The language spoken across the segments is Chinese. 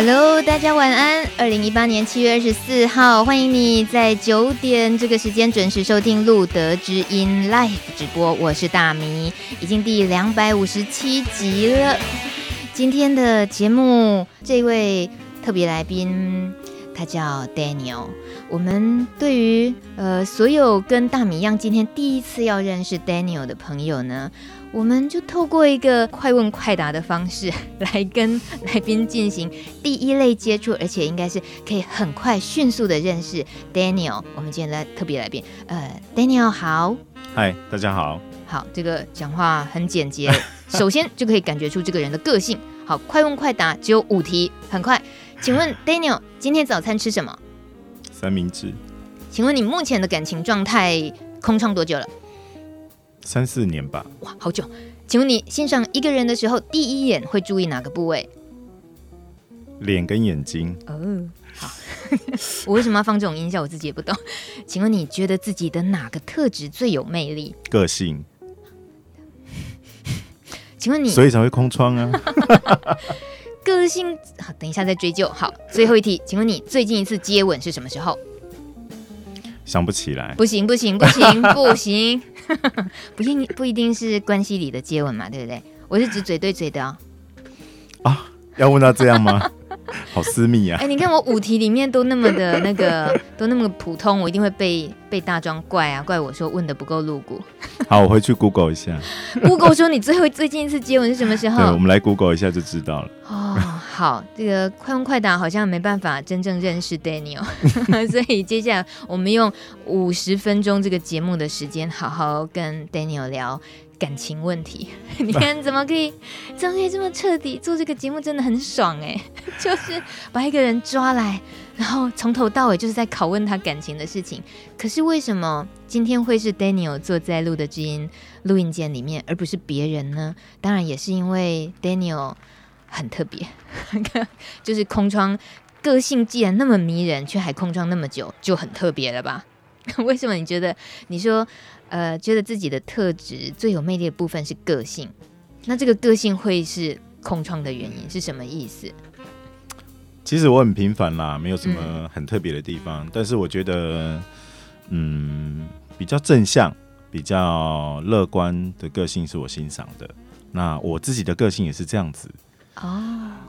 Hello，大家晚安。二零一八年七月二十四号，欢迎你在九点这个时间准时收听路德之音 Live 直播。我是大米，已经第两百五十七集了。今天的节目，这位特别来宾，他叫 Daniel。我们对于呃所有跟大米一样，今天第一次要认识 Daniel 的朋友呢，我们就透过一个快问快答的方式 来跟来宾进行第一类接触，而且应该是可以很快迅速的认识 Daniel。我们今天来特别来宾，呃，Daniel 好，嗨，大家好，好，这个讲话很简洁，首先就可以感觉出这个人的个性。好，快问快答，只有五题，很快。请问 Daniel 今天早餐吃什么？三明治。请问你目前的感情状态空窗多久了？三四年吧，哇，好久。请问你欣赏一个人的时候，第一眼会注意哪个部位？脸跟眼睛。哦，好。我为什么要放这种音效？我自己也不懂。请问你觉得自己的哪个特质最有魅力？个性。请问你，所以才会空窗啊？个性好，等一下再追究。好，最后一题，请问你最近一次接吻是什么时候？想不起来。不行不行不行不行。不一定不一定是关系里的接吻嘛，对不对？我是指嘴对嘴的哦。啊，要问到这样吗？好私密啊！哎、欸，你看我五题里面都那么的那个，都那么普通，我一定会被被大庄怪啊，怪我说问的不够露骨。好，我回去 Google 一下。Google 说你最后最近一次接吻是什么时候？对，我们来 Google 一下就知道了。哦，好，这个快问快答好像没办法真正认识 Daniel，所以接下来我们用五十分钟这个节目的时间，好好跟 Daniel 聊。感情问题，你看怎么可以，怎么可以这么彻底？做这个节目真的很爽哎，就是把一个人抓来，然后从头到尾就是在拷问他感情的事情。可是为什么今天会是 Daniel 坐在露德知音录音间里面，而不是别人呢？当然也是因为 Daniel 很特别，就是空窗，个性既然那么迷人，却还空窗那么久，就很特别了吧？为什么你觉得？你说？呃，觉得自己的特质最有魅力的部分是个性，那这个个性会是空窗的原因是什么意思？其实我很平凡啦，没有什么很特别的地方，但是我觉得，嗯，比较正向、比较乐观的个性是我欣赏的。那我自己的个性也是这样子。哦，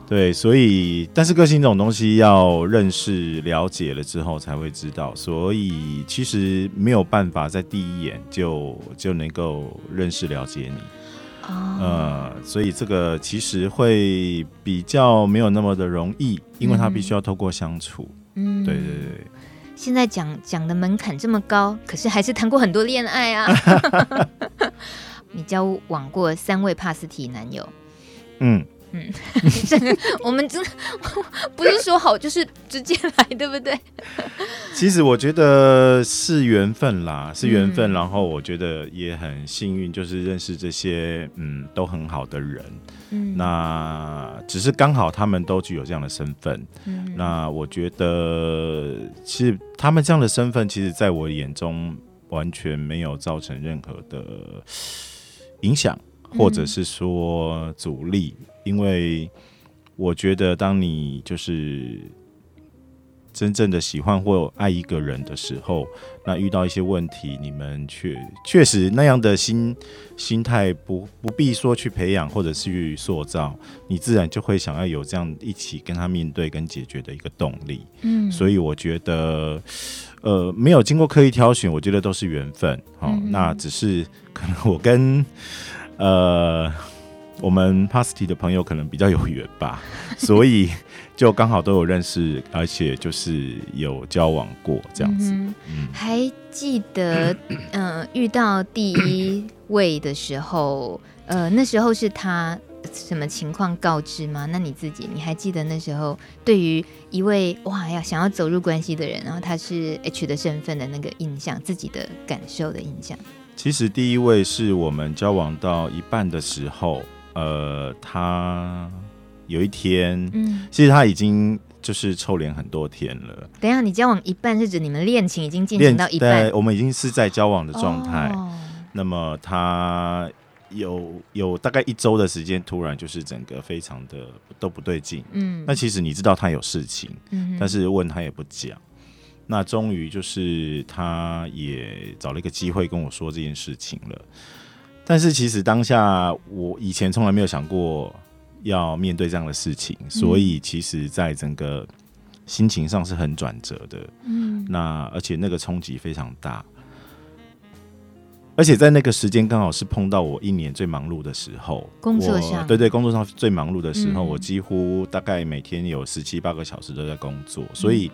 对，所以，但是个性这种东西要认识、了解了之后才会知道，所以其实没有办法在第一眼就就能够认识、了解你。哦，呃，所以这个其实会比较没有那么的容易，因为他必须要透过相处。嗯，对对对。现在讲讲的门槛这么高，可是还是谈过很多恋爱啊。你交往过三位帕斯提男友？嗯。嗯，这 个我们真不是说好就是直接来，对不对？其实我觉得是缘分啦，是缘分。嗯、然后我觉得也很幸运，就是认识这些嗯都很好的人。嗯，那只是刚好他们都具有这样的身份。嗯，那我觉得其实他们这样的身份，其实在我眼中完全没有造成任何的影响，或者是说阻力。因为我觉得，当你就是真正的喜欢或爱一个人的时候，那遇到一些问题，你们确确实那样的心心态不不必说去培养或者是去塑造，你自然就会想要有这样一起跟他面对跟解决的一个动力。嗯，所以我觉得，呃，没有经过刻意挑选，我觉得都是缘分。好，嗯，那只是可能我跟呃。我们 Pasty 的朋友可能比较有缘吧，所以就刚好都有认识，而且就是有交往过这样子。嗯嗯、还记得，嗯、呃，遇到第一位的时候，呃，那时候是他什么情况告知吗？那你自己，你还记得那时候对于一位哇要想要走入关系的人，然后他是 H 的身份的那个印象，自己的感受的印象？其实第一位是我们交往到一半的时候。呃，他有一天，嗯，其实他已经就是臭脸很多天了。等一下，你交往一半是指你们恋情已经进行到一半？对，我们已经是在交往的状态。哦。那么他有有大概一周的时间，突然就是整个非常的都不对劲。嗯，那其实你知道他有事情，嗯，但是问他也不讲。那终于就是他也找了一个机会跟我说这件事情了。但是其实当下我以前从来没有想过要面对这样的事情，所以其实在整个心情上是很转折的。嗯，那而且那个冲击非常大。而且在那个时间刚好是碰到我一年最忙碌的时候，工作上。对对，工作上最忙碌的时候，嗯、我几乎大概每天有十七八个小时都在工作，嗯、所以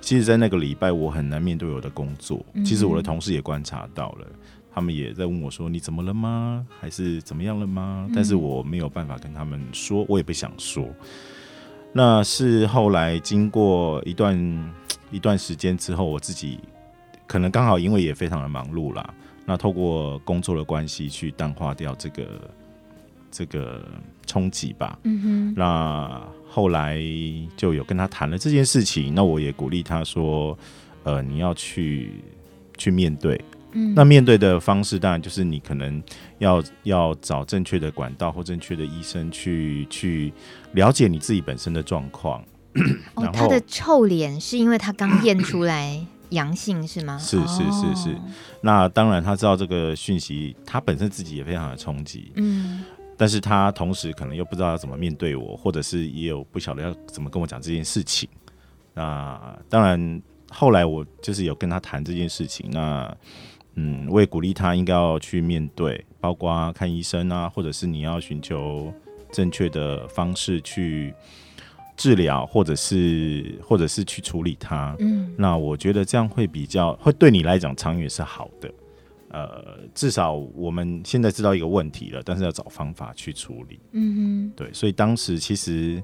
其实，在那个礼拜我很难面对我的工作。嗯、其实我的同事也观察到了，他们也在问我说：“你怎么了吗？还是怎么样了吗？”但是我没有办法跟他们说，我也不想说。那是后来经过一段一段时间之后，我自己可能刚好因为也非常的忙碌啦。那透过工作的关系去淡化掉这个这个冲击吧。嗯哼。那后来就有跟他谈了这件事情，那我也鼓励他说，呃，你要去去面对。嗯。那面对的方式当然就是你可能要要找正确的管道或正确的医生去去了解你自己本身的状况。哦，他的臭脸是因为他刚验出来。阳性是吗？是是是是，那当然他知道这个讯息，他本身自己也非常的冲击，嗯，但是他同时可能又不知道要怎么面对我，或者是也有不晓得要怎么跟我讲这件事情。那当然后来我就是有跟他谈这件事情，那嗯，我也鼓励他应该要去面对，包括看医生啊，或者是你要寻求正确的方式去。治疗，或者是或者是去处理它，嗯，那我觉得这样会比较会对你来讲长远是好的，呃，至少我们现在知道一个问题了，但是要找方法去处理，嗯哼，对，所以当时其实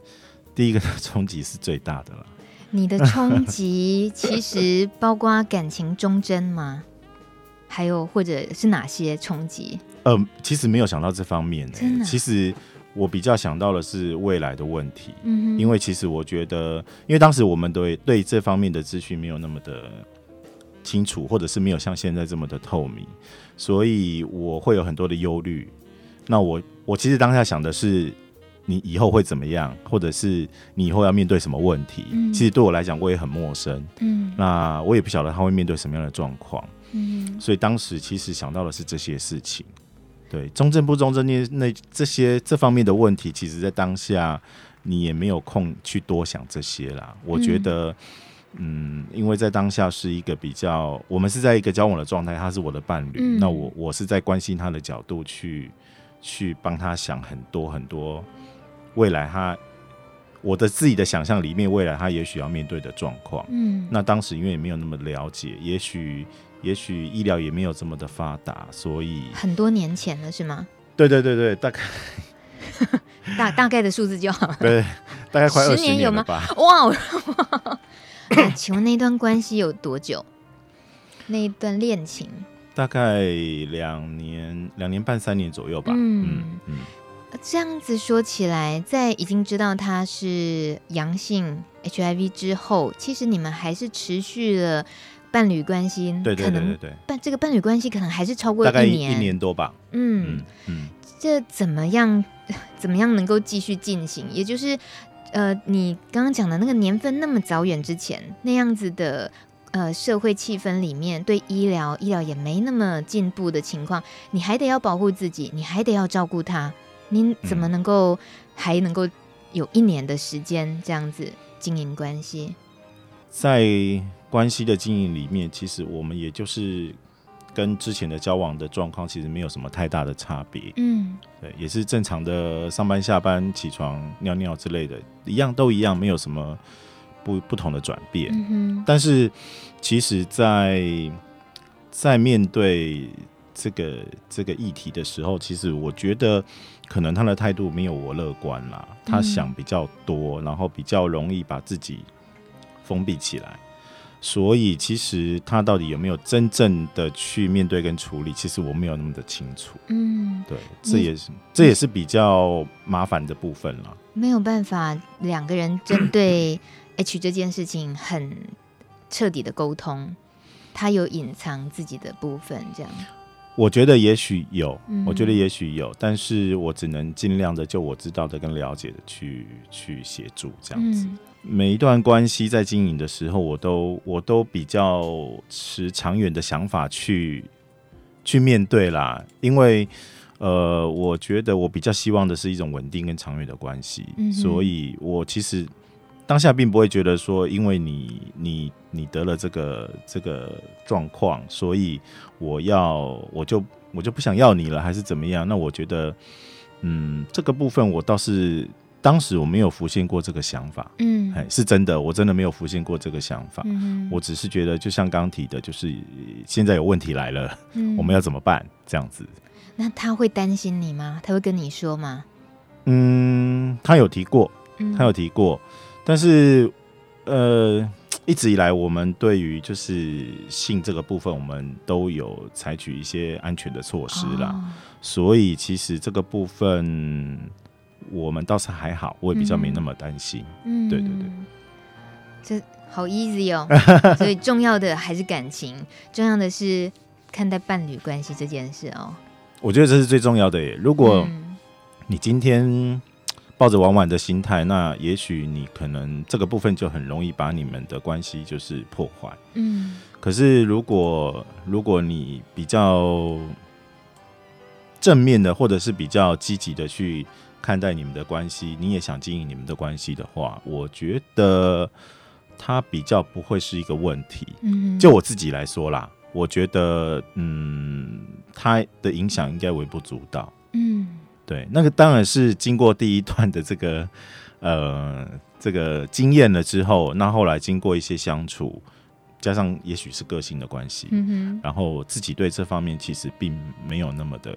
第一个冲击是最大的了。你的冲击其实包括感情忠贞吗？还有或者是哪些冲击？呃，其实没有想到这方面，真的，其实。我比较想到的是未来的问题，嗯哼，因为其实我觉得，因为当时我们对对这方面的资讯没有那么的清楚，或者是没有像现在这么的透明，所以我会有很多的忧虑。那我我其实当下想的是，你以后会怎么样，或者是你以后要面对什么问题？嗯，其实对我来讲，我也很陌生，嗯，那我也不晓得他会面对什么样的状况，嗯，所以当时其实想到的是这些事情。对，中正不中正那那这些这方面的问题，其实在当下你也没有空去多想这些啦。我觉得，嗯，嗯，因为在当下是一个比较，我们是在一个交往的状态，他是我的伴侣，嗯、那我我是在关心他的角度去去帮他想很多很多未来他我的自己的想象里面未来他也许要面对的状况。嗯，那当时因为也没有那么了解，也许。也许医疗也没有这么的发达，所以很多年前了，是吗？对对对对，大概 大大概的数字就好了。对，大概快二十年有吗？哇！请问那段关系有多久？那一段恋情大概两年、两年半、三年左右吧。嗯嗯嗯。这样子说起来，在已经知道他是阳性 HIV 之后，其实你们还是持续了。伴侣关系，对对对对对，伴这个伴侣关系可能还是超过一年，大概一年多吧。嗯嗯，这怎么样？怎么样能够继续进行？也就是，呃，你刚刚讲的那个年份那么早远之前那样子的呃社会气氛里面，对医疗医疗也没那么进步的情况，你还得要保护自己，你还得要照顾他，你怎么能够、嗯、还能够有一年的时间这样子经营关系？在。关系的经营里面，其实我们也就是跟之前的交往的状况其实没有什么太大的差别。嗯，对，也是正常的上班、下班、起床、尿尿之类的，一样都一样，没有什么不不同的转变。但是，其实在，在在面对这个这个议题的时候，其实我觉得可能他的态度没有我乐观啦。他想比较多，然后比较容易把自己封闭起来。所以，其实他到底有没有真正的去面对跟处理，其实我没有那么的清楚。嗯，对，这也是这也是比较麻烦的部分了。没有办法，两个人针对 H 这件事情很彻底的沟通，他有隐藏自己的部分，这样。我觉得也许有，嗯、我觉得也许有，但是我只能尽量的就我知道的跟了解的去去协助这样子。嗯、每一段关系在经营的时候，我都我都比较持长远的想法去去面对啦，因为呃，我觉得我比较希望的是一种稳定跟长远的关系，嗯、所以我其实。当下并不会觉得说，因为你你你得了这个这个状况，所以我要我就我就不想要你了，还是怎么样？那我觉得，嗯，这个部分我倒是当时我没有浮现过这个想法，嗯，哎是真的，我真的没有浮现过这个想法。嗯，我只是觉得，就像刚提的，就是现在有问题来了，嗯，我们要怎么办？这样子。那他会担心你吗？他会跟你说吗？嗯，他有提过，他有提过。嗯但是，呃，一直以来，我们对于就是性这个部分，我们都有采取一些安全的措施啦。哦、所以，其实这个部分我们倒是还好，我也比较没那么担心。嗯，对对对，这好 easy 哦。所以，重要的还是感情，重要的是看待伴侣关系这件事哦。我觉得这是最重要的耶。如果你今天。抱着玩玩的心态，那也许你可能这个部分就很容易把你们的关系就是破坏。嗯，可是如果如果你比较正面的，或者是比较积极的去看待你们的关系，你也想经营你们的关系的话，我觉得它比较不会是一个问题。嗯，就我自己来说啦，我觉得嗯，它的影响应该微不足道。嗯。对，那个当然是经过第一段的这个呃这个经验了之后，那后来经过一些相处，加上也许是个性的关系，嗯哼，然后自己对这方面其实并没有那么的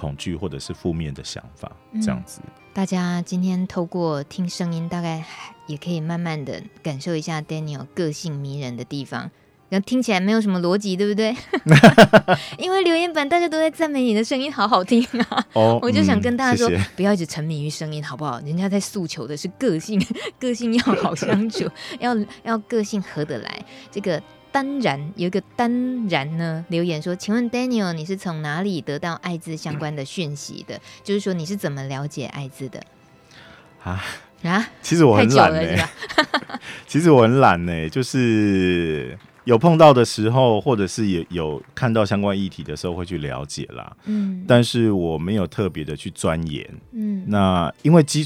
恐惧或者是负面的想法，这样子。嗯，大家今天透过听声音，大概也可以慢慢的感受一下 Daniel 个性迷人的地方。然后听起来没有什么逻辑，对不对？因为留言板大家都在赞美你的声音好好听啊！Oh, 我就想跟大家说，嗯、谢谢不要一直沉迷于声音，好不好？人家在诉求的是个性，个性要好相处，要要个性合得来。这个当然有一个当然呢，留言说，请问 Daniel，你是从哪里得到艾滋相关的讯息的？嗯、就是说你是怎么了解艾滋的？啊啊！其实我很懒呢、欸，其实我很懒呢、欸，就是。有碰到的时候，或者是也有看到相关议题的时候，会去了解啦。嗯，但是我没有特别的去钻研。嗯，那因为基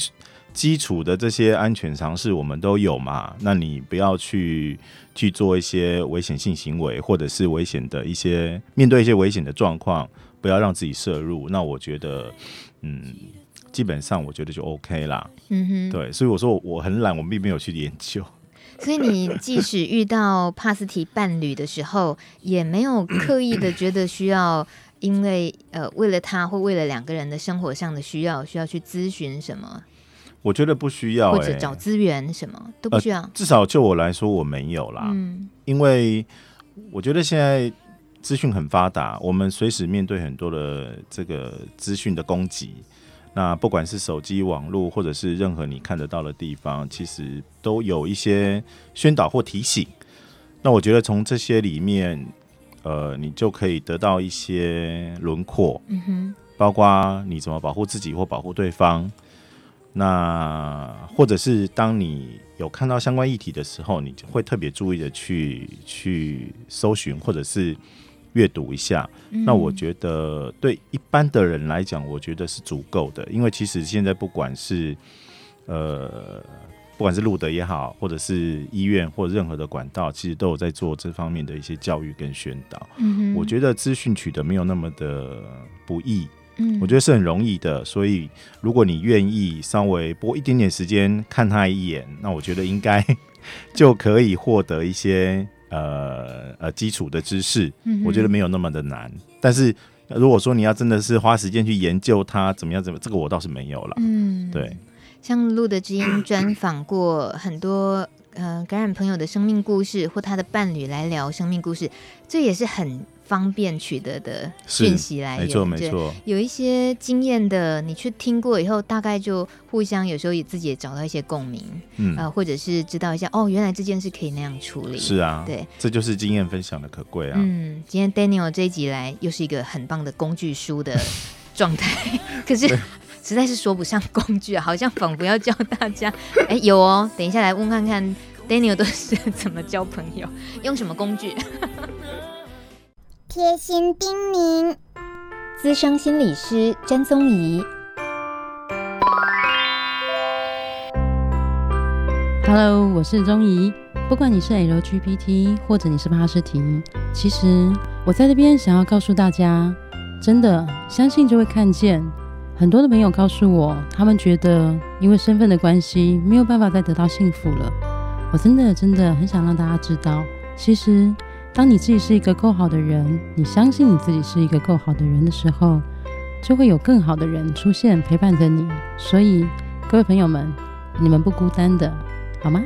基础的这些安全常识我们都有嘛，那你不要去去做一些危险性行为，或者是危险的一些面对一些危险的状况，不要让自己摄入。那我觉得，嗯，基本上我觉得就 OK 啦。嗯哼，对，所以我说我我很懒，我并没有去研究。所以你即使遇到帕斯提伴侣的时候，也没有刻意的觉得需要，因为呃，为了他或为了两个人的生活上的需要，需要去咨询什么？我觉得不需要、欸，或者找资源什么都不需要、呃。至少就我来说，我没有啦。嗯，因为我觉得现在资讯很发达，我们随时面对很多的这个资讯的攻击。那不管是手机、网络，或者是任何你看得到的地方，其实都有一些宣导或提醒。那我觉得从这些里面，呃，你就可以得到一些轮廓，嗯哼，包括你怎么保护自己或保护对方。那或者是当你有看到相关议题的时候，你就会特别注意的去去搜寻，或者是。阅读一下，那我觉得对一般的人来讲，我觉得是足够的。因为其实现在不管是呃，不管是路德也好，或者是医院或任何的管道，其实都有在做这方面的一些教育跟宣导。嗯，我觉得资讯取得没有那么的不易，嗯，我觉得是很容易的。所以如果你愿意稍微拨一点点时间看他一眼，那我觉得应该 就可以获得一些。呃呃，基础的知识，我觉得没有那么的难。嗯、但是如果说你要真的是花时间去研究它怎么样怎么，这个我倒是没有了。嗯，对。像路的知音专访过很多呃感染朋友的生命故事，或他的伴侣来聊生命故事，这也是很方便取得的讯息来源，没错没错。有一些经验的，你去听过以后，大概就互相有时候也自己也找到一些共鸣，嗯、呃，或者是知道一下哦，原来这件事可以那样处理。是啊，对，这就是经验分享的可贵啊。嗯，今天 Daniel 这一集来又是一个很棒的工具书的状态，可是实在是说不上工具啊，好像仿佛要教大家。哎，有哦，等一下来问看看 Daniel 都是怎么交朋友，用什么工具？贴心叮咛，资深心理师詹宗仪。Hello，我是宗仪。不管你是 LGBT 或者你是帕斯提，其实我在这边想要告诉大家，真的相信就会看见。很多的朋友告诉我，他们觉得因为身份的关系，没有办法再得到幸福了。我真的真的很想让大家知道，其实。当你自己是一个够好的人，你相信你自己是一个够好的人的时候，就会有更好的人出现陪伴着你。所以，各位朋友们，你们不孤单的，好吗？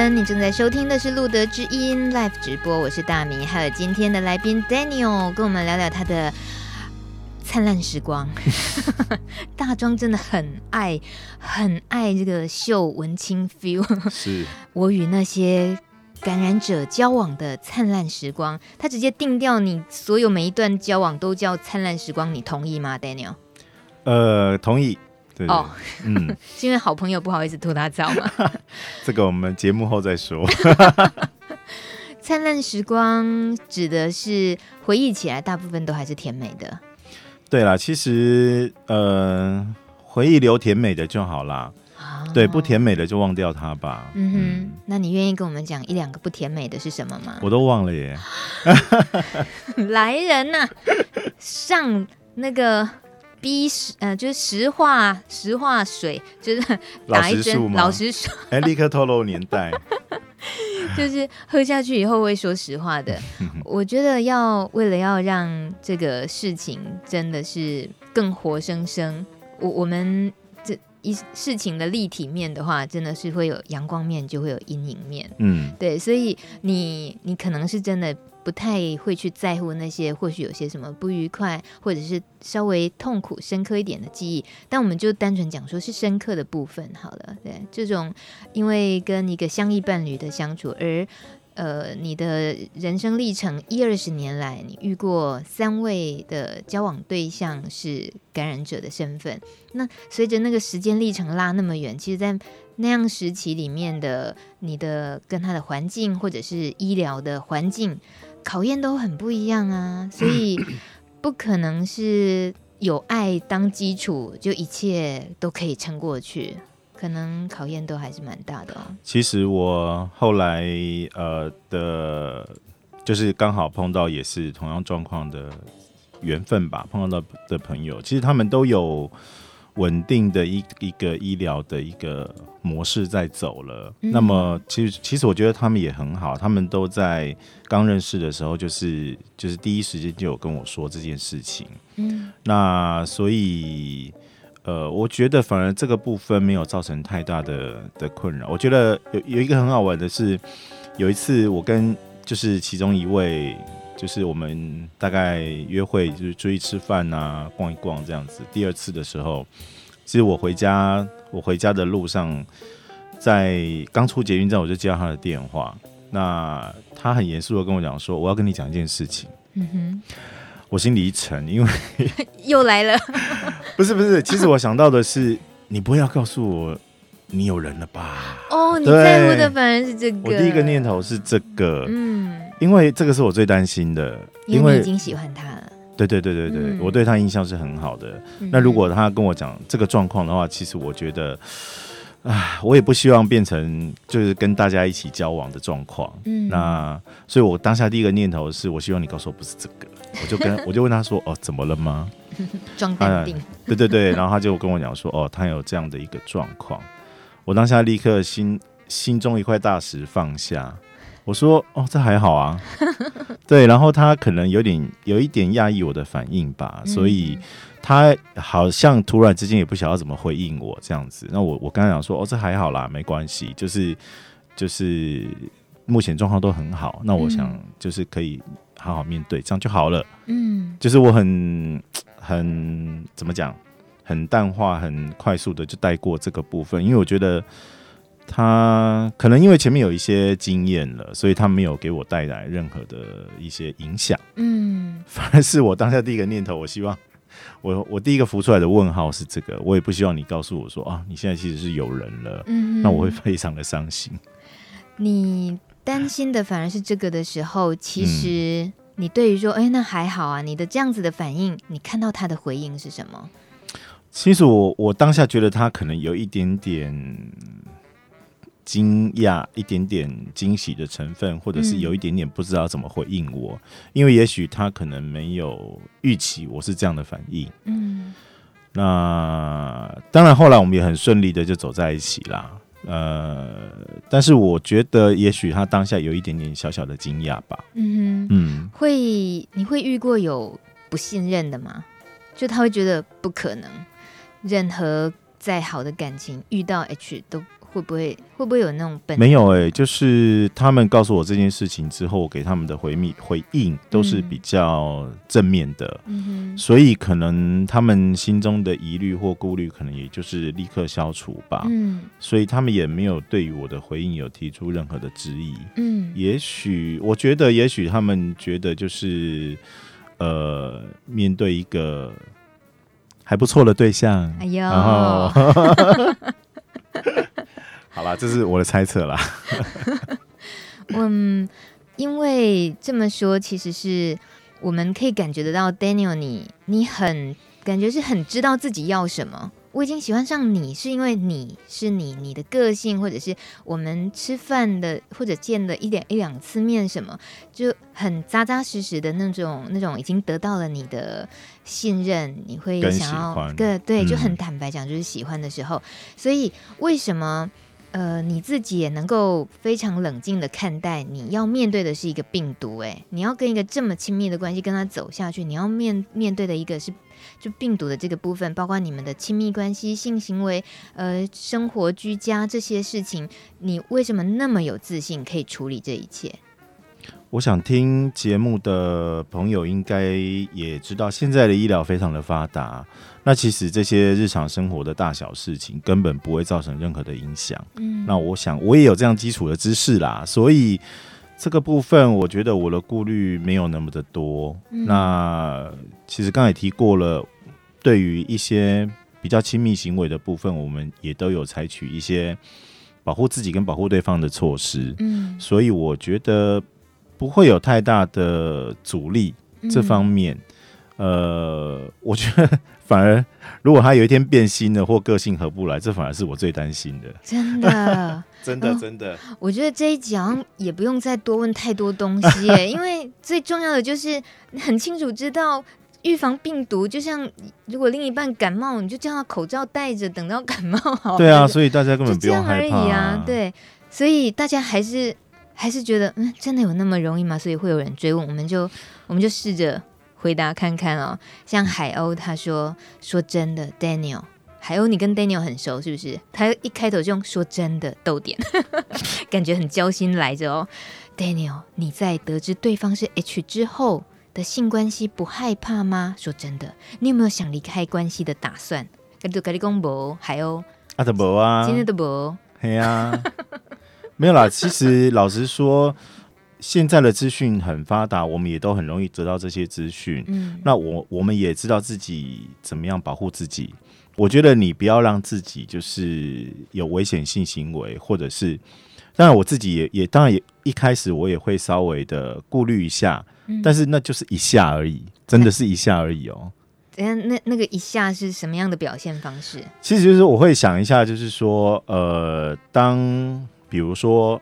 分，你正在收听的是路德之音 Live 直播，我是大明，还有今天的来宾 Daniel，跟我们聊聊他的灿烂时光。大庄真的很爱，很爱这个秀文青 feel。是 我与那些感染者交往的灿烂时光，他直接定调你所有每一段交往都叫灿烂时光，你同意吗，Daniel？呃，同意。哦，嗯，是因为好朋友不好意思吐他槽吗？这个我们节目后再说。灿烂时光指的是回忆起来，大部分都还是甜美的。对啦，其实呃，回忆留甜美的就好啦。哦、对，不甜美的就忘掉它吧。嗯哼，嗯，那你愿意跟我们讲一两个不甜美的是什么吗？我都忘了耶。来人呐、啊，上那个。逼实呃，就是石化石化水，就是打一针老实说，哎，立刻透露年代，就是喝下去以后会说实话的。我觉得要为了要让这个事情真的是更活生生，我我们这一事情的立体面的话，真的是会有阳光面，就会有阴影面。嗯，对，所以你你可能是真的。不太会去在乎那些或许有些什么不愉快，或者是稍微痛苦、深刻一点的记忆，但我们就单纯讲说是深刻的部分好了。对，这种因为跟一个相依伴侣的相处，而呃，你的人生历程一二十年来，你遇过三位的交往对象是感染者的身份，那随着那个时间历程拉那么远，其实，在那样时期里面的你的跟他的环境或者是医疗的环境。考验都很不一样啊，所以不可能是有爱当基础就一切都可以撑过去，可能考验都还是蛮大的哦。其实我后来呃的，就是刚好碰到也是同样状况的缘分吧，碰到的的朋友，其实他们都有。稳定的一一个医疗的一个模式在走了，嗯、那么其实其实我觉得他们也很好，他们都在刚认识的时候就是就是第一时间就有跟我说这件事情，嗯，那所以呃，我觉得反而这个部分没有造成太大的的困扰。我觉得有有一个很好玩的是，有一次我跟就是其中一位。就是我们大概约会，就是出去吃饭啊，逛一逛这样子。第二次的时候，其实我回家，我回家的路上，在刚出捷运站，我就接到他的电话。那他很严肃的跟我讲说：“我要跟你讲一件事情。”嗯哼，我心里一沉，因为又来了。不是不是，其实我想到的是，你不会要告诉我你有人了吧？哦，你在乎的反而是这个。我第一个念头是这个。嗯。因为这个是我最担心的，因为你已经喜欢他了。对对对对对，嗯、我对他印象是很好的。嗯、那如果他跟我讲这个状况的话，其实我觉得，啊，我也不希望变成就是跟大家一起交往的状况。嗯，那所以我当下第一个念头是我希望你告诉我不是这个，我就跟 我就问他说，哦，怎么了吗？装淡定。对对对，然后他就跟我讲说，哦，他有这样的一个状况。我当下立刻心心中一块大石放下，我说：“哦，这还好啊。”对，然后他可能有点有一点讶异我的反应吧，所以他好像突然之间也不晓得怎么回应我这样子。那我我刚才讲说：“哦，这还好啦，没关系，就是就是目前状况都很好。”那我想就是可以好好面对，这样就好了。嗯，就是我很很怎么讲？很淡化、很快速的就带过这个部分，因为我觉得他可能因为前面有一些经验了，所以他没有给我带来任何的一些影响。嗯，反而是我当下第一个念头，我希望我 我第一个浮出来的问号是这个，我也不希望你告诉我说啊，你现在其实是有人了，嗯，那我会非常的伤心。你担心的反而是这个的时候，其实你对于说，哎、欸，那还好啊，你的这样子的反应，你看到他的回应是什么？其实我我当下觉得他可能有一点点惊讶，一点点惊喜的成分，或者是有一点点不知道怎么回应我，嗯、因为也许他可能没有预期我是这样的反应。嗯，那当然后来我们也很顺利的就走在一起啦。呃，但是我觉得也许他当下有一点点小小的惊讶吧。嗯哼嗯，会你会遇过有不信任的吗？就他会觉得不可能。任何再好的感情，遇到 H 都会不会会不会有那种本？没有哎、欸，就是他们告诉我这件事情之后，我给他们的回密回应都是比较正面的，嗯、所以可能他们心中的疑虑或顾虑，可能也就是立刻消除吧。嗯，所以他们也没有对于我的回应有提出任何的质疑。嗯，也许我觉得，也许他们觉得就是呃，面对一个。还不错的对象，哎呦，然后 好了，这是我的猜测啦。嗯，因为这么说，其实是我们可以感觉得到，Daniel，你你很感觉是很知道自己要什么。我已经喜欢上你，是因为你是你，你的个性，或者是我们吃饭的，或者见的一点一两次面，什么就很扎扎实实的那种，那种已经得到了你的信任，你会想要对对，就很坦白讲，就是喜欢的时候。嗯、所以为什么呃你自己也能够非常冷静的看待，你要面对的是一个病毒？哎，你要跟一个这么亲密的关系跟他走下去，你要面面对的一个是。就病毒的这个部分，包括你们的亲密关系、性行为、呃，生活居家这些事情，你为什么那么有自信可以处理这一切？我想听节目的朋友应该也知道，现在的医疗非常的发达，那其实这些日常生活的大小事情根本不会造成任何的影响。嗯，那我想我也有这样基础的知识啦，所以。这个部分，我觉得我的顾虑没有那么的多。嗯、那其实刚才提过了，对于一些比较亲密行为的部分，我们也都有采取一些保护自己跟保护对方的措施。嗯，所以我觉得不会有太大的阻力。这方面，嗯、呃，我觉得反而如果他有一天变心了或个性合不来，这反而是我最担心的。真的。真的真的，我觉得这一集好像也不用再多问太多东西耶，因为最重要的就是很清楚知道预防病毒。就像如果另一半感冒，你就叫他口罩戴着，等到感冒好。对啊，所以大家根本不用害怕啊。啊对，所以大家还是还是觉得，嗯，真的有那么容易吗？所以会有人追问，我们就我们就试着回答看看哦。像海鸥他说，说真的，Daniel。海鸥你跟 Daniel 很熟是不是？他一开头就用说真的逗点，感觉很交心来着哦。Daniel，你在得知对方是 H 之后的性关系不害怕吗？说真的，你有没有想离开关系的打算？跟杜卡利公博还有阿德博啊，今天的博，系啊，没有啦。其实老实说，现在的资讯很发达，我们也都很容易得到这些资讯。嗯，那我我们也知道自己怎么样保护自己。我觉得你不要让自己就是有危险性行为，或者是，当然我自己也也当然也一开始我也会稍微的顾虑一下，嗯、但是那就是一下而已，真的是一下而已哦。等下，那那个一下是什么样的表现方式？其实就是我会想一下，就是说，呃，当比如说，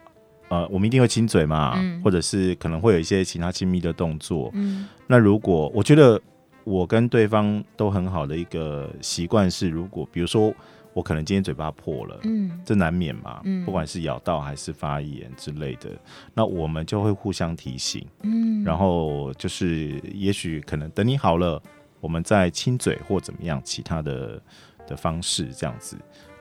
呃，我们一定会亲嘴嘛，嗯、或者是可能会有一些其他亲密的动作。嗯，那如果我觉得。我跟对方都很好的一个习惯是，如果比如说我我可能今天嘴巴破了，嗯，这难免嘛，嗯，不管是咬到还是发炎之类的，那我们就会互相提醒，嗯，然后就是也许可能等你好了，我们再亲嘴或怎么样其他的的方式这样子。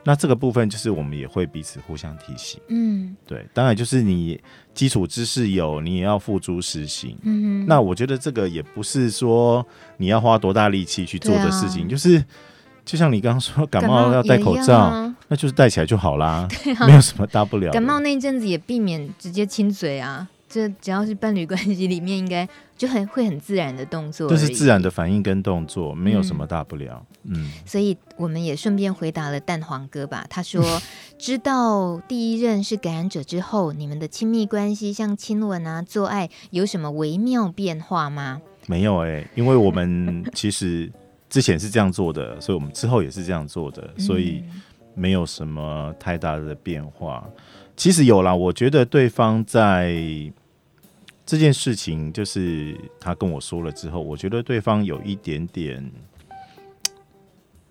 那这个部分就是我们也会彼此互相提醒，嗯，对，当然就是你基础知识有，你也要付诸实行，嗯，那我觉得这个也不是说你要花多大力气去做的事情，啊、就是。就像你刚刚说，感冒要戴口罩，啊、那就是戴起来就好啦，啊、没有什么大不了。感冒那一阵子也避免直接亲嘴啊，这只要是伴侣关系里面，应该就很会很自然的动作，就是自然的反应跟动作，没有什么大不了。嗯，嗯，所以我们也顺便回答了蛋黄哥吧。他说，知道第一任是感染者之后，你们的亲密关系像亲吻啊、做爱有什么微妙变化吗？没有哎、欸，因为我们其实。之前是这样做的，所以我们之后也是这样做的，所以没有什么太大的变化。嗯、其实有啦，我觉得对方在这件事情，就是他跟我说了之后，我觉得对方有一点点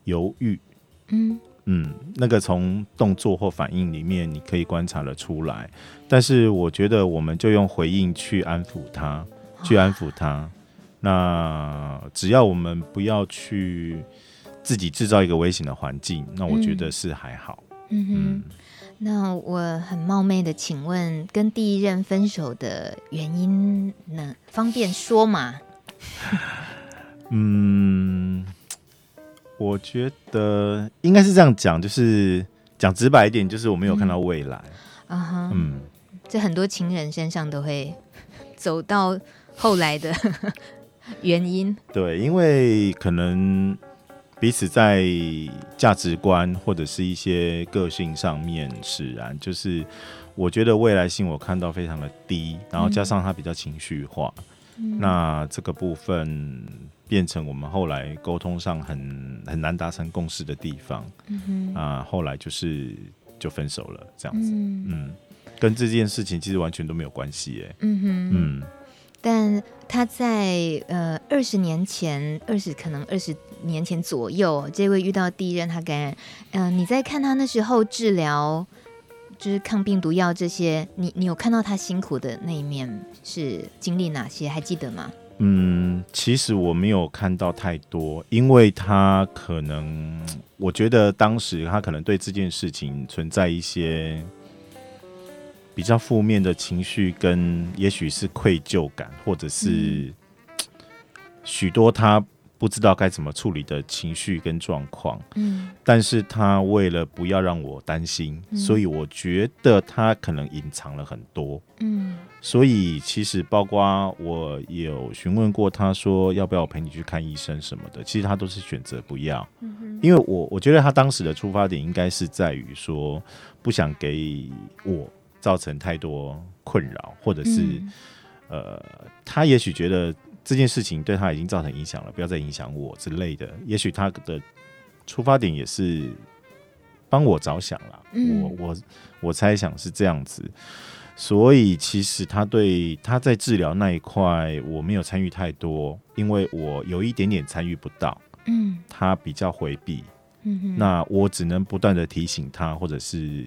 犹豫。嗯嗯，那个从动作或反应里面，你可以观察得出来。但是我觉得，我们就用回应去安抚他，去安抚他。那只要我们不要去自己制造一个危险的环境，那我觉得是还好。嗯，嗯哼，嗯，那我很冒昧的请问，跟第一任分手的原因呢？方便说吗？嗯，我觉得应该是这样讲，就是讲直白一点，就是我没有看到未来。啊哈，嗯，这很多情人身上都会走到后来的。原因对，因为可能彼此在价值观或者是一些个性上面使然，就是我觉得未来性我看到非常的低，然后加上他比较情绪化，嗯、那这个部分变成我们后来沟通上很很难达成共识的地方，啊，后来就是就分手了这样子，嗯，嗯，跟这件事情其实完全都没有关系，哎，嗯哼，嗯。但他在呃二十年前，二十可能二十年前左右，这位遇到第一任他感染，嗯、你在看他那时候治疗，就是抗病毒药这些，你你有看到他辛苦的那一面是经历哪些？还记得吗？嗯，其实我没有看到太多，因为他可能，我觉得当时他可能对这件事情存在一些。比较负面的情绪，跟也许是愧疚感，或者是许多他不知道该怎么处理的情绪跟状况。嗯，但是他为了不要让我担心，嗯，所以我觉得他可能隐藏了很多。嗯，所以其实包括我有询问过他说要不要我陪你去看医生什么的，其实他都是选择不要。嗯，因为我我觉得他当时的出发点应该是在于说不想给我。造成太多困扰，或者是、嗯、呃，他也许觉得这件事情对他已经造成影响了，不要再影响我之类的。也许他的出发点也是帮我着想了，嗯、我我我猜想是这样子。所以其实他对他在治疗那一块我没有参与太多，因为我有一点点参与不到。嗯，他比较回避。嗯，那我只能不断的提醒他，或者是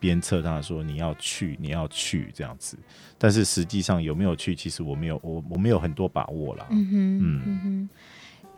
鞭策他说你要去，你要去这样子。但是实际上有没有去，其实我没有，我我没有很多把握啦。嗯哼，嗯，嗯哼，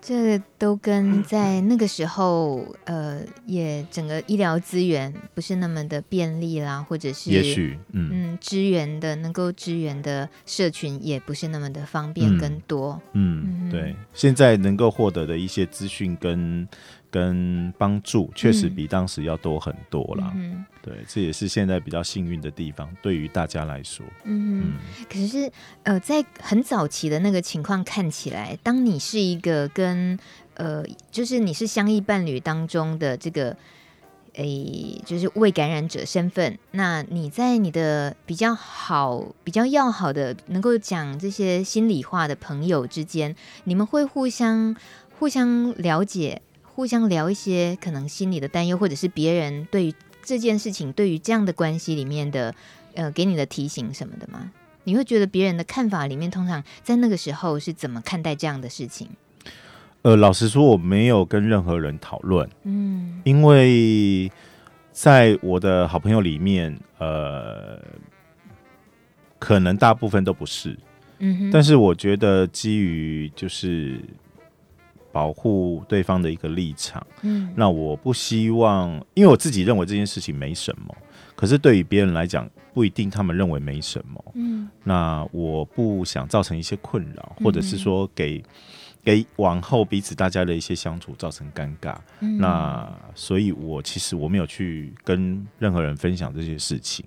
这都跟在那个时候，呃，也整个医疗资源不是那么的便利啦，或者是也许，嗯嗯，支援的能够支援的社群也不是那么的方便跟多。嗯，嗯嗯对，现在能够获得的一些资讯跟。跟帮助确实比当时要多很多啦。嗯，对，这也是现在比较幸运的地方，对于大家来说。嗯，嗯可是呃，在很早期的那个情况看起来，当你是一个跟呃，就是你是相依伴侣当中的这个，诶，就是未感染者身份，那你在你的比较好、比较要好的、能够讲这些心里话的朋友之间，你们会互相互相了解。互相聊一些可能心里的担忧，或者是别人对于这件事情、对于这样的关系里面的呃给你的提醒什么的吗？你会觉得别人的看法里面，通常在那个时候是怎么看待这样的事情？呃，老实说，我没有跟任何人讨论，嗯，因为在我的好朋友里面，呃，可能大部分都不是，嗯，但是我觉得基于就是保护对方的一个立场，嗯，那我不希望，因为我自己认为这件事情没什么，可是对于别人来讲，不一定他们认为没什么，嗯，那我不想造成一些困扰，或者是说给。给往后彼此大家的一些相处造成尴尬，嗯、那所以，我其实我没有去跟任何人分享这些事情，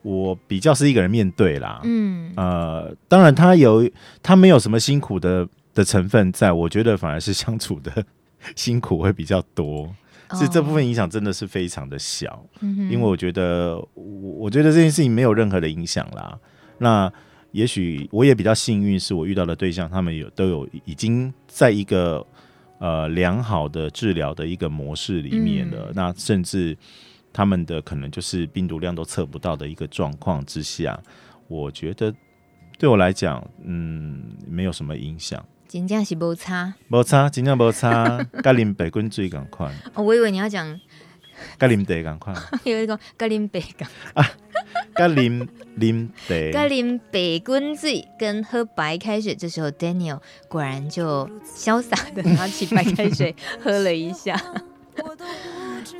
我比较是一个人面对啦，嗯，呃，当然他有他没有什么辛苦的的成分在，我觉得反而是相处的 辛苦会比较多，是、哦、这部分影响真的是非常的小，嗯、因为我觉得我我觉得这件事情没有任何的影响啦，那。也许我也比较幸运，是我遇到的对象，他们有都有已经在一个呃良好的治疗的一个模式里面了。嗯、那甚至他们的可能就是病毒量都测不到的一个状况之下，我觉得对我来讲，嗯，没有什么影响。真正是无差，无差，真正无差。甲林北滚最赶快。哦，我以为你要讲格林北赶快。有一个格林北赶啊。格林林北，格林北滚水跟喝白开水，这时候 Daniel 果然就潇洒的拿起白开水 喝了一下。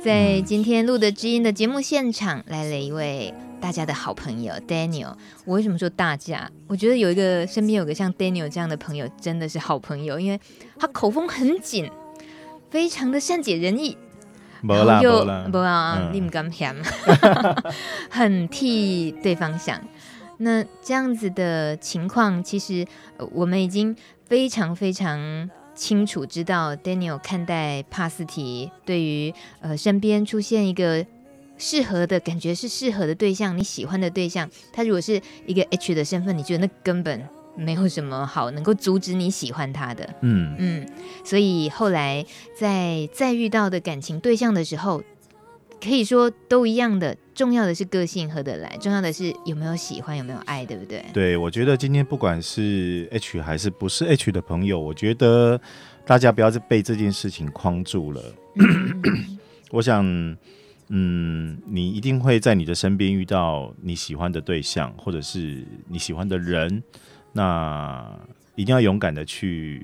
在今天录的知音的节目现场，来了一位大家的好朋友 Daniel。我为什么说大家？我觉得有一个身边有个像 Daniel 这样的朋友，真的是好朋友，因为他口风很紧，非常的善解人意。没啦，又没啊，你唔敢想，很替对方想。那这样子的情况，其实我们已经非常非常清楚知道，Daniel 看待帕斯提对于呃身边出现一个适合的感觉是适合的对象，你喜欢的对象，他如果是一个 H 的身份，你觉得那根本。没有什么好能够阻止你喜欢他的，嗯嗯，所以后来在再遇到的感情对象的时候，可以说都一样的，重要的是个性合得来，重要的是有没有喜欢，有没有爱，对不对？对，我觉得今天不管是 H 还是不是 H 的朋友，我觉得大家不要再被这件事情框住了。我想，嗯，你一定会在你的身边遇到你喜欢的对象，或者是你喜欢的人。那一定要勇敢的去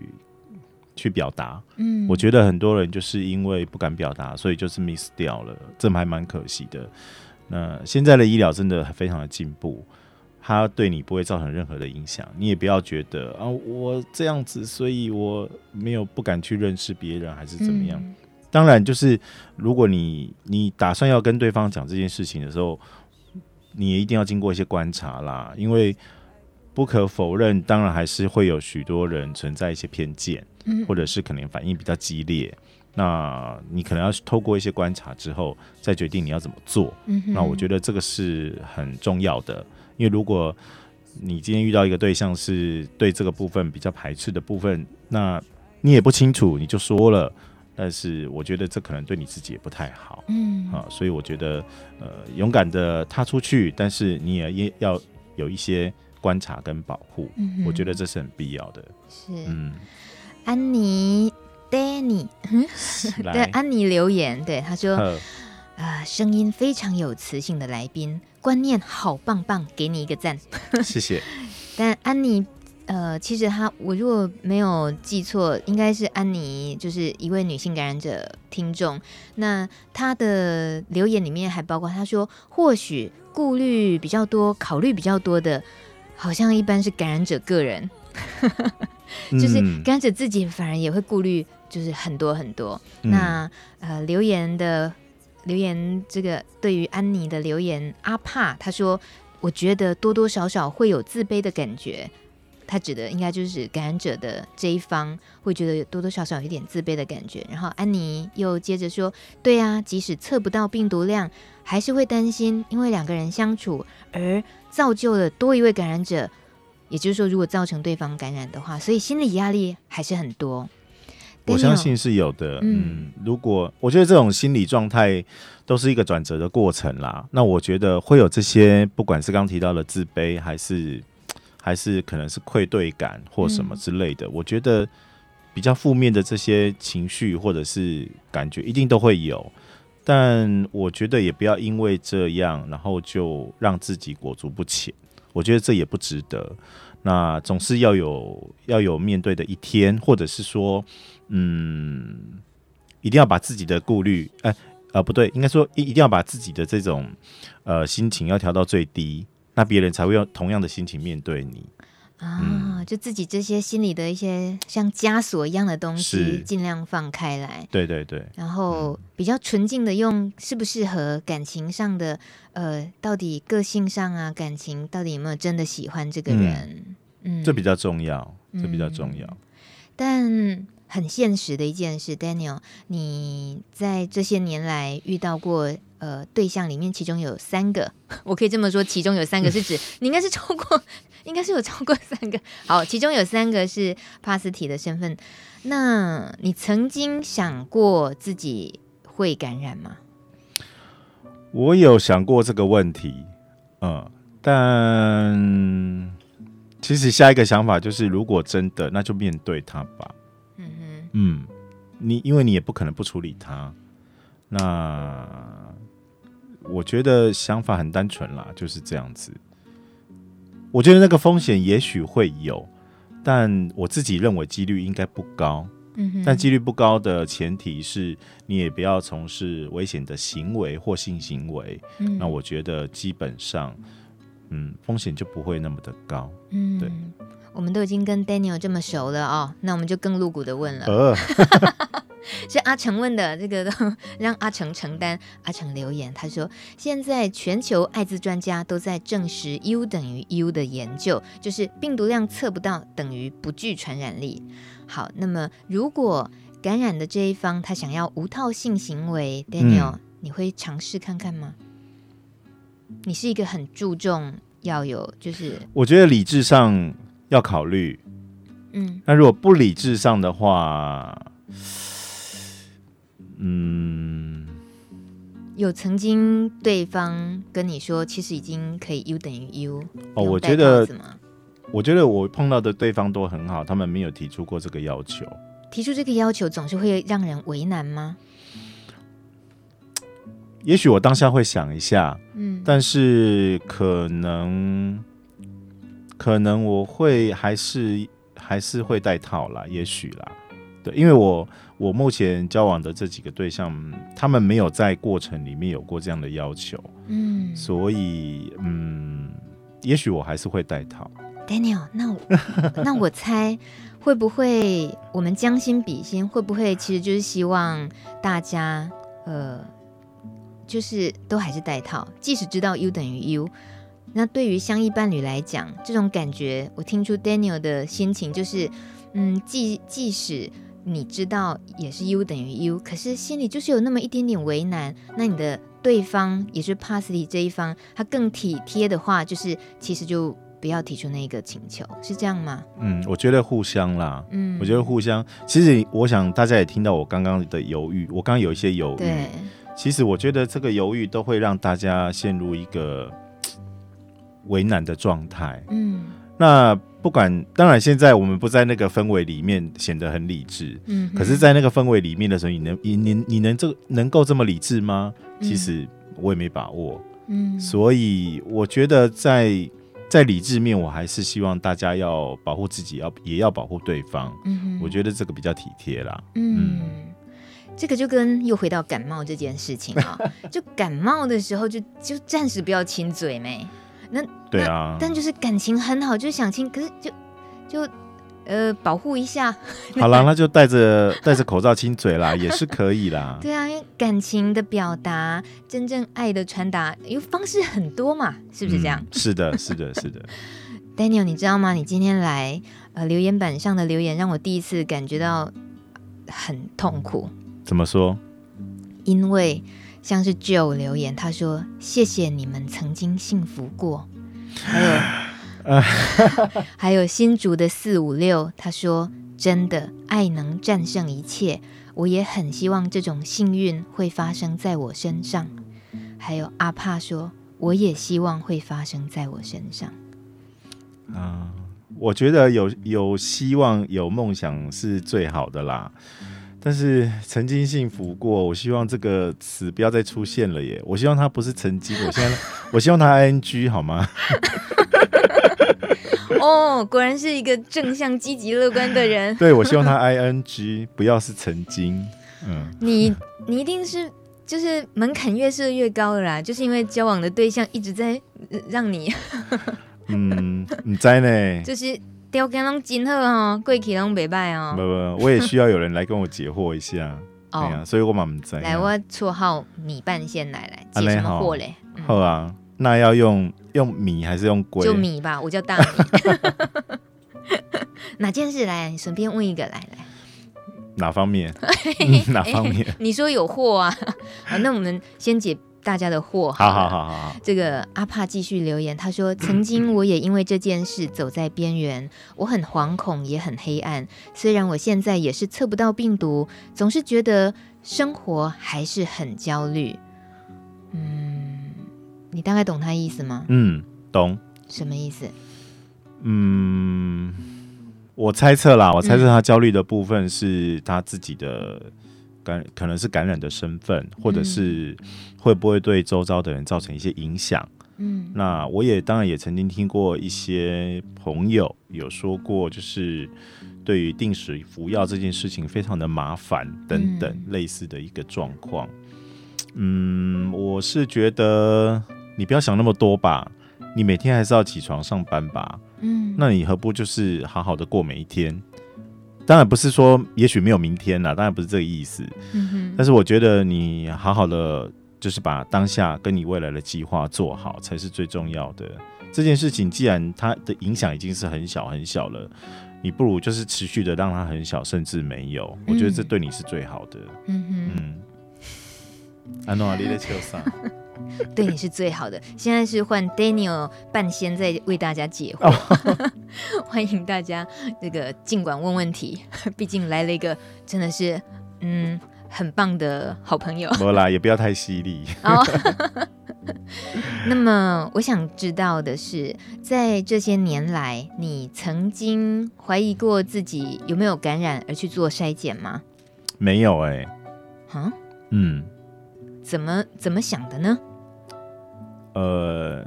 去表达，嗯，我觉得很多人就是因为不敢表达，所以就是 miss 掉了，这还蛮可惜的。那现在的医疗真的非常的进步，它对你不会造成任何的影响，你也不要觉得啊，我这样子，所以我没有不敢去认识别人还是怎么样。嗯，当然，就是如果你你打算要跟对方讲这件事情的时候，你也一定要经过一些观察啦，因为。不可否认，当然还是会有许多人存在一些偏见，嗯、或者是可能反应比较激烈。那你可能要透过一些观察之后，再决定你要怎么做。嗯、那我觉得这个是很重要的，因为如果你今天遇到一个对象是对这个部分比较排斥的部分，那你也不清楚，你就说了。但是我觉得这可能对你自己也不太好。嗯啊，所以我觉得呃，勇敢的踏出去，但是你也也要有一些。观察跟保护，嗯、我觉得这是很必要的。是，嗯，安妮，Danny，来 对，安妮留言，对他说，啊、呃，声音非常有磁性的来宾，观念好棒棒，给你一个赞。谢谢。但安妮，呃，其实他，我如果没有记错，应该是安妮，就是一位女性感染者听众。那她的留言里面还包括，她说，或许顾虑比较多，考虑比较多的。好像一般是感染者个人，就是感染者自己反而也会顾虑，就是很多很多。嗯、那呃留言的留言，这个对于安妮的留言，阿帕他说，我觉得多多少少会有自卑的感觉。他指的应该就是感染者的这一方会觉得多多少少有一点自卑的感觉。然后安妮又接着说，对啊，即使测不到病毒量，还是会担心，因为两个人相处而。造就了多一位感染者，也就是说，如果造成对方感染的话，所以心理压力还是很多。我相信是有的。嗯，如果我觉得这种心理状态都是一个转折的过程啦，那我觉得会有这些，不管是刚提到的自卑，还是还是可能是愧对感或什么之类的，嗯、我觉得。比较负面的这些情绪或者是感觉，一定都会有。但我觉得也不要因为这样，然后就让自己裹足不前。我觉得这也不值得。那总是要有要有面对的一天，或者是说，嗯，一定要把自己的顾虑，哎、呃，呃，不对，应该说一一定要把自己的这种呃心情要调到最低，那别人才会用同样的心情面对你。啊，嗯、就自己这些心里的一些像枷锁一样的东西，尽量放开来。对对对。然后比较纯净的用适不适合感情上的，呃，到底个性上啊，感情到底有没有真的喜欢这个人？嗯，嗯，这比较重要，这比较重要。嗯、但很现实的一件事，Daniel，你在这些年来遇到过呃对象里面，其中有三个，我可以这么说，其中有三个是指 你应该是超过。应该是有超过三个，好，其中有三个是帕斯提的身份。那你曾经想过自己会感染吗？我有想过这个问题，嗯，但其实下一个想法就是，如果真的，那就面对它吧。嗯你因为你也不可能不处理它。那我觉得想法很单纯啦，就是这样子。我觉得那个风险也许会有，但我自己认为几率应该不高。嗯哼，但几率不高的前提是你也不要从事危险的行为或性行为。嗯，那我觉得基本上，嗯，风险就不会那么的高。嗯，对。我们都已经跟 Daniel 这么熟了哦，那我们就更露骨的问了。呃 是阿成问的，这个都让阿成承担。阿成留言，他说：“现在全球艾滋专家都在证实 U 等于 U 的研究，就是病毒量测不到等于不具传染力。”好，那么如果感染的这一方他想要无套性行为，Daniel，、嗯、你会尝试看看吗？你是一个很注重要有，就是我觉得理智上要考虑，嗯，那如果不理智上的话。嗯，有曾经对方跟你说，其实已经可以 U 等于 U 哦。我觉得，我觉得我碰到的对方都很好，他们没有提出过这个要求。提出这个要求总是会让人为难吗？也许我当下会想一下，嗯，但是可能，可能我会还是还是会戴套啦，也许啦，对，因为我。我目前交往的这几个对象，他们没有在过程里面有过这样的要求，嗯，所以嗯，也许我还是会戴套。Daniel，那我 那我猜会不会我们将心比心，会不会其实就是希望大家呃，就是都还是戴套，即使知道 U 等于 U，那对于相依伴侣来讲，这种感觉我听出 Daniel 的心情就是，嗯，即即使。你知道也是 U 等于 U，可是心里就是有那么一点点为难。那你的对方也是帕斯蒂这一方，他更体贴的话，就是其实就不要提出那个请求，是这样吗？嗯，我觉得互相啦。嗯，我觉得互相。其实我想大家也听到我刚刚的犹豫，我刚刚有一些犹豫。对，其实我觉得这个犹豫都会让大家陷入一个为难的状态。嗯，那。不管，当然现在我们不在那个氛围里面，显得很理智。嗯，可是，在那个氛围里面的时候，你能，你你你能这能够这么理智吗？其实我也没把握。嗯，所以我觉得在在理智面，我还是希望大家要保护自己，要也要保护对方。嗯，我觉得这个比较体贴啦。嗯，嗯，这个就跟又回到感冒这件事情啊，就感冒的时候就就暂时不要亲嘴没。那对啊，但就是感情很好，就是想亲，可是就就呃保护一下。好了，那就戴着戴着口罩亲嘴啦，也是可以啦。对啊，因为感情的表达，真正爱的传达，有方式很多嘛，是不是这样？嗯、是的，是的，是的。Daniel，你知道吗？你今天来呃留言板上的留言，让我第一次感觉到很痛苦。怎么说？因为。像是 Joe 留言，他说：“谢谢你们曾经幸福过。”还有，还有新竹的四五六，他说：“真的，爱能战胜一切。”我也很希望这种幸运会发生在我身上。还有阿帕说：“我也希望会发生在我身上。”啊，我觉得有有希望、有梦想是最好的啦。但是曾经幸福过，我希望这个词不要再出现了耶。我希望它不是曾经，我现在我希望它 ing 好吗？哦，果然是一个正向、积极、乐观的人。对，我希望它 ing 不要是曾经。嗯，你你一定是就是门槛越设越高了啦，就是因为交往的对象一直在让你。嗯，你在呢？就是条件拢真好哦，过去拢袂歹哦。不不，我也需要有人来跟我解惑一下。哦、啊，所以我嘛唔知。来，我绰号米半先来来解什么惑嘞？好啊。那要用用米还是用龟？就米吧，我叫大米。哪件事来？你顺便问一个来来。哪方面？嗯、哪方面？你说有货啊？好，那我们先解大家的货。好好好好好。这个阿帕继续留言，他说：“曾经我也因为这件事走在边缘，我很惶恐，也很黑暗。虽然我现在也是测不到病毒，总是觉得生活还是很焦虑。”嗯。你大概懂他意思吗？嗯，懂。什么意思？嗯，我猜测啦，我猜测他焦虑的部分是他自己的感，可能是感染的身份，或者是会不会对周遭的人造成一些影响。嗯，那我也当然也曾经听过一些朋友有说过，就是对于定时服药这件事情非常的麻烦等等类似的一个状况。嗯，我是觉得。你不要想那么多吧，你每天还是要起床上班吧。嗯，那你何不就是好好的过每一天？当然不是说也许没有明天啦，当然不是这个意思。嗯哼。但是我觉得你好好的就是把当下跟你未来的计划做好才是最重要的。这件事情既然它的影响已经是很小很小了，你不如就是持续的让它很小，甚至没有。我觉得这对你是最好的。嗯哼。嗯。安诺阿丽的球上。对你是最好的。现在是换 Daniel 半仙在为大家解惑，哦、欢迎大家这个尽管问问题，毕竟来了一个真的是嗯很棒的好朋友。不啦，也不要太犀利。哦、那么我想知道的是，在这些年来，你曾经怀疑过自己有没有感染而去做筛检吗？没有哎、嗯，怎么怎么想的呢？呃，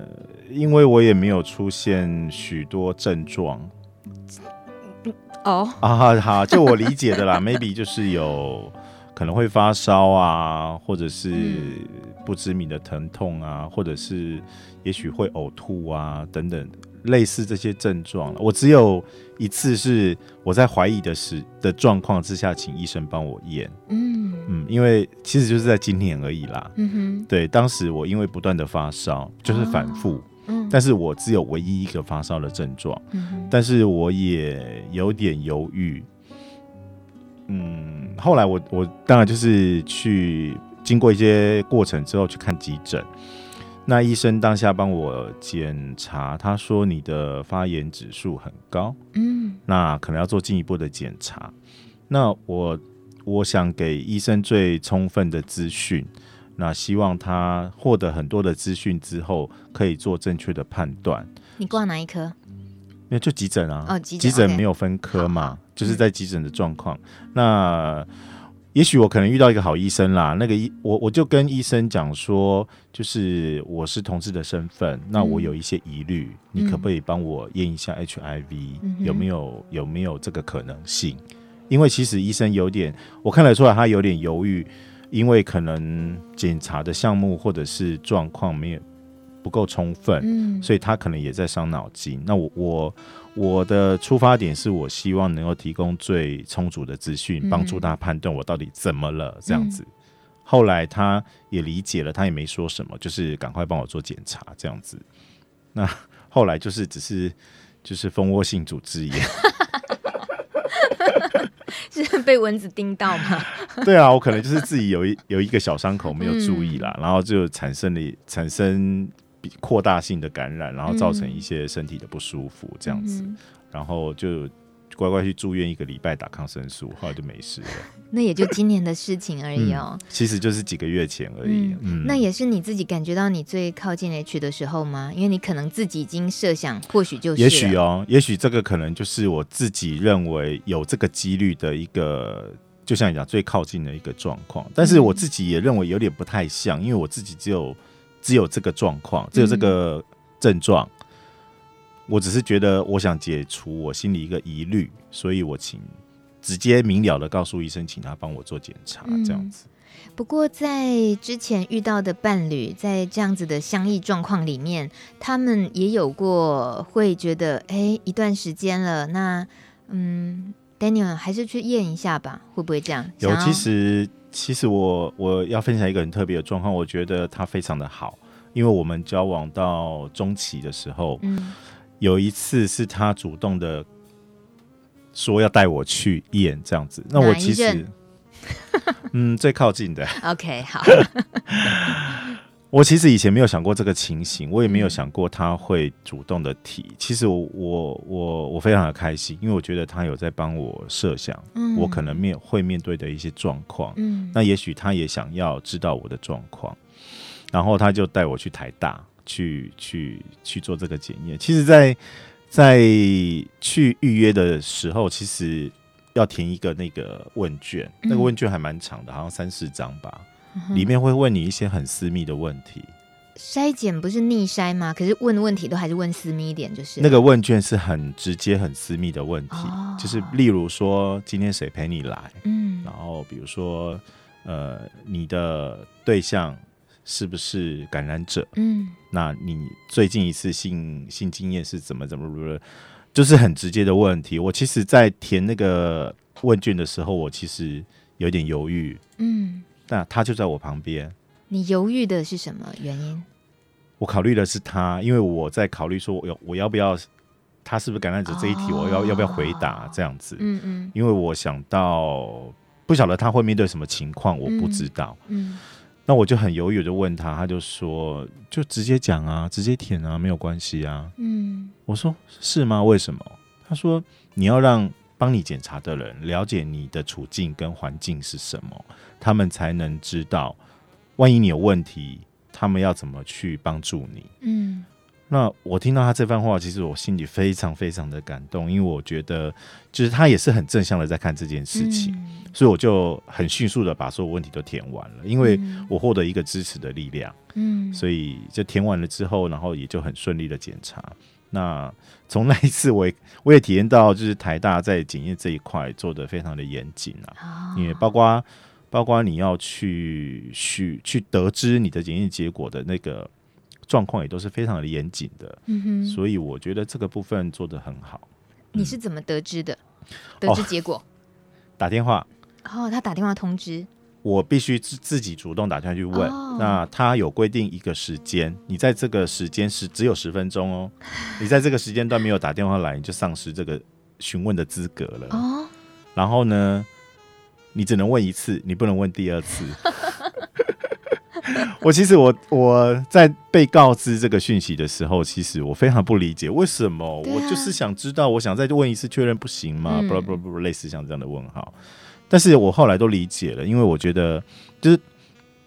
因为我也没有出现许多症状。哦啊，好，就我理解的啦，maybe 就是有可能会发烧啊，或者是不知名的疼痛啊，或者是也许会呕吐啊等等。类似这些症状了，我只有一次是我在怀疑的时的状况之下，请医生帮我验。嗯嗯，因为其实就是在今年而已啦。嗯哼，对，当时我因为不断的发烧，就是反复。嗯，但是我只有唯一一个发烧的症状。嗯，但是我也有点犹豫。嗯，后来我我当然就是去经过一些过程之后去看急诊。那医生当下帮我检查，他说你的发炎指数很高，嗯，那可能要做进一步的检查。那我我想给医生最充分的资讯，那希望他获得很多的资讯之后，可以做正确的判断。你挂哪一科？那就急诊啊，哦，急诊，没有分科嘛就是在急诊的状况。嗯，那也许我可能遇到一个好医生啦，那个医我我就跟医生讲说，就是我是同志的身份，嗯、那我有一些疑虑，你可不可以帮我验一下 HIV、嗯、有没有有没有这个可能性？因为其实医生有点，我看得出来他有点犹豫，因为可能检查的项目或者是状况没有不够充分、嗯，所以他可能也在伤脑筋。那我我。我的出发点是我希望能够提供最充足的资讯，帮助他判断我到底怎么了这样子。后来他也理解了，他也没说什么，就是赶快帮我做检查这样子。那后来就是只是就是蜂窝性组织炎，是被蚊子叮到吗？对啊，我可能就是自己有一有一个小伤口没有注意啦，然后就产生了产生。扩大性的感染，然后造成一些身体的不舒服，这样子，嗯、然后就乖乖去住院一个礼拜打抗生素，后来就没事了。那也就今年的事情而已哦。嗯、其实就是几个月前而已。嗯，嗯，那也是你自己感觉到你最靠近 H 的时候吗？因为你可能自己已经设想，或许就是。也许哦，也许这个可能就是我自己认为有这个几率的一个，就像你讲最靠近的一个状况。但是我自己也认为有点不太像，因为我自己只有只有这个状况，只有这个症状。嗯我只是觉得，我想解除我心里一个疑虑，所以我请直接明了的告诉医生，请他帮我做检查，这样子。嗯，不过，在之前遇到的伴侣，在这样子的相异状况里面，他们也有过会觉得，哎，一段时间了，那嗯，Daniel 还是去验一下吧，会不会这样？有，其实其实我我要分享一个很特别的状况，我觉得他非常的好，因为我们交往到中期的时候，嗯。有一次是他主动的说要带我去验这样子，那我其实 嗯最靠近的。OK 好，我其实以前没有想过这个情形，我也没有想过他会主动的提。嗯、其实我我我我非常的开心，因为我觉得他有在帮我设想，我可能面会面对的一些状况。嗯，那也许他也想要知道我的状况，然后他就带我去台大。去去去做这个检验。其实在，在在去预约的时候，其实要填一个那个问卷，嗯、那个问卷还蛮长的，好像三四张吧。里面会问你一些很私密的问题。筛检不是逆筛吗？可是问问题都还是问私密一点，就是那个问卷是很直接、很私密的问题，哦、就是例如说今天谁陪你来，嗯，然后比如说呃你的对象。是不是感染者？嗯，那你最近一次性性经验是怎么怎么？就是很直接的问题。我其实，在填那个问卷的时候，我其实有点犹豫。嗯，那他就在我旁边。你犹豫的是什么原因？我考虑的是他，因为我在考虑说，我要我要不要他是不是感染者这一题，我要、哦、要不要回答这样子？嗯嗯，因为我想到不晓得他会面对什么情况，我不知道。嗯。嗯那我就很犹豫的问他，他就说：“就直接讲啊，直接舔啊，没有关系啊。”嗯，我说：“是吗？为什么？”他说：“你要让帮你检查的人了解你的处境跟环境是什么，他们才能知道，万一你有问题，他们要怎么去帮助你。”嗯。那我听到他这番话，其实我心里非常非常的感动，因为我觉得就是他也是很正向的在看这件事情，嗯、所以我就很迅速的把所有问题都填完了，因为我获得一个支持的力量，嗯，所以就填完了之后，然后也就很顺利的检查。那从那一次我也 我也体验到，就是台大在检验这一块做得非常的严谨啊，哦、因为包括包括你要去去去得知你的检验结果的那个。状况也都是非常的严谨的，嗯哼，所以我觉得这个部分做得很好。你是怎么得知的？得知结果？哦，打电话。哦，他打电话通知。我必须自自己主动打电话去问。哦，那他有规定一个时间，你在这个时间是只有十分钟哦。你在这个时间段没有打电话来，你就丧失这个询问的资格了。哦。然后呢，你只能问一次，你不能问第二次。我其实我我在被告知这个讯息的时候，其实我非常不理解为什么。我就是想知道，我想再问一次确认，不行吗？不不不，类似像这样的问号。但是我后来都理解了，因为我觉得就是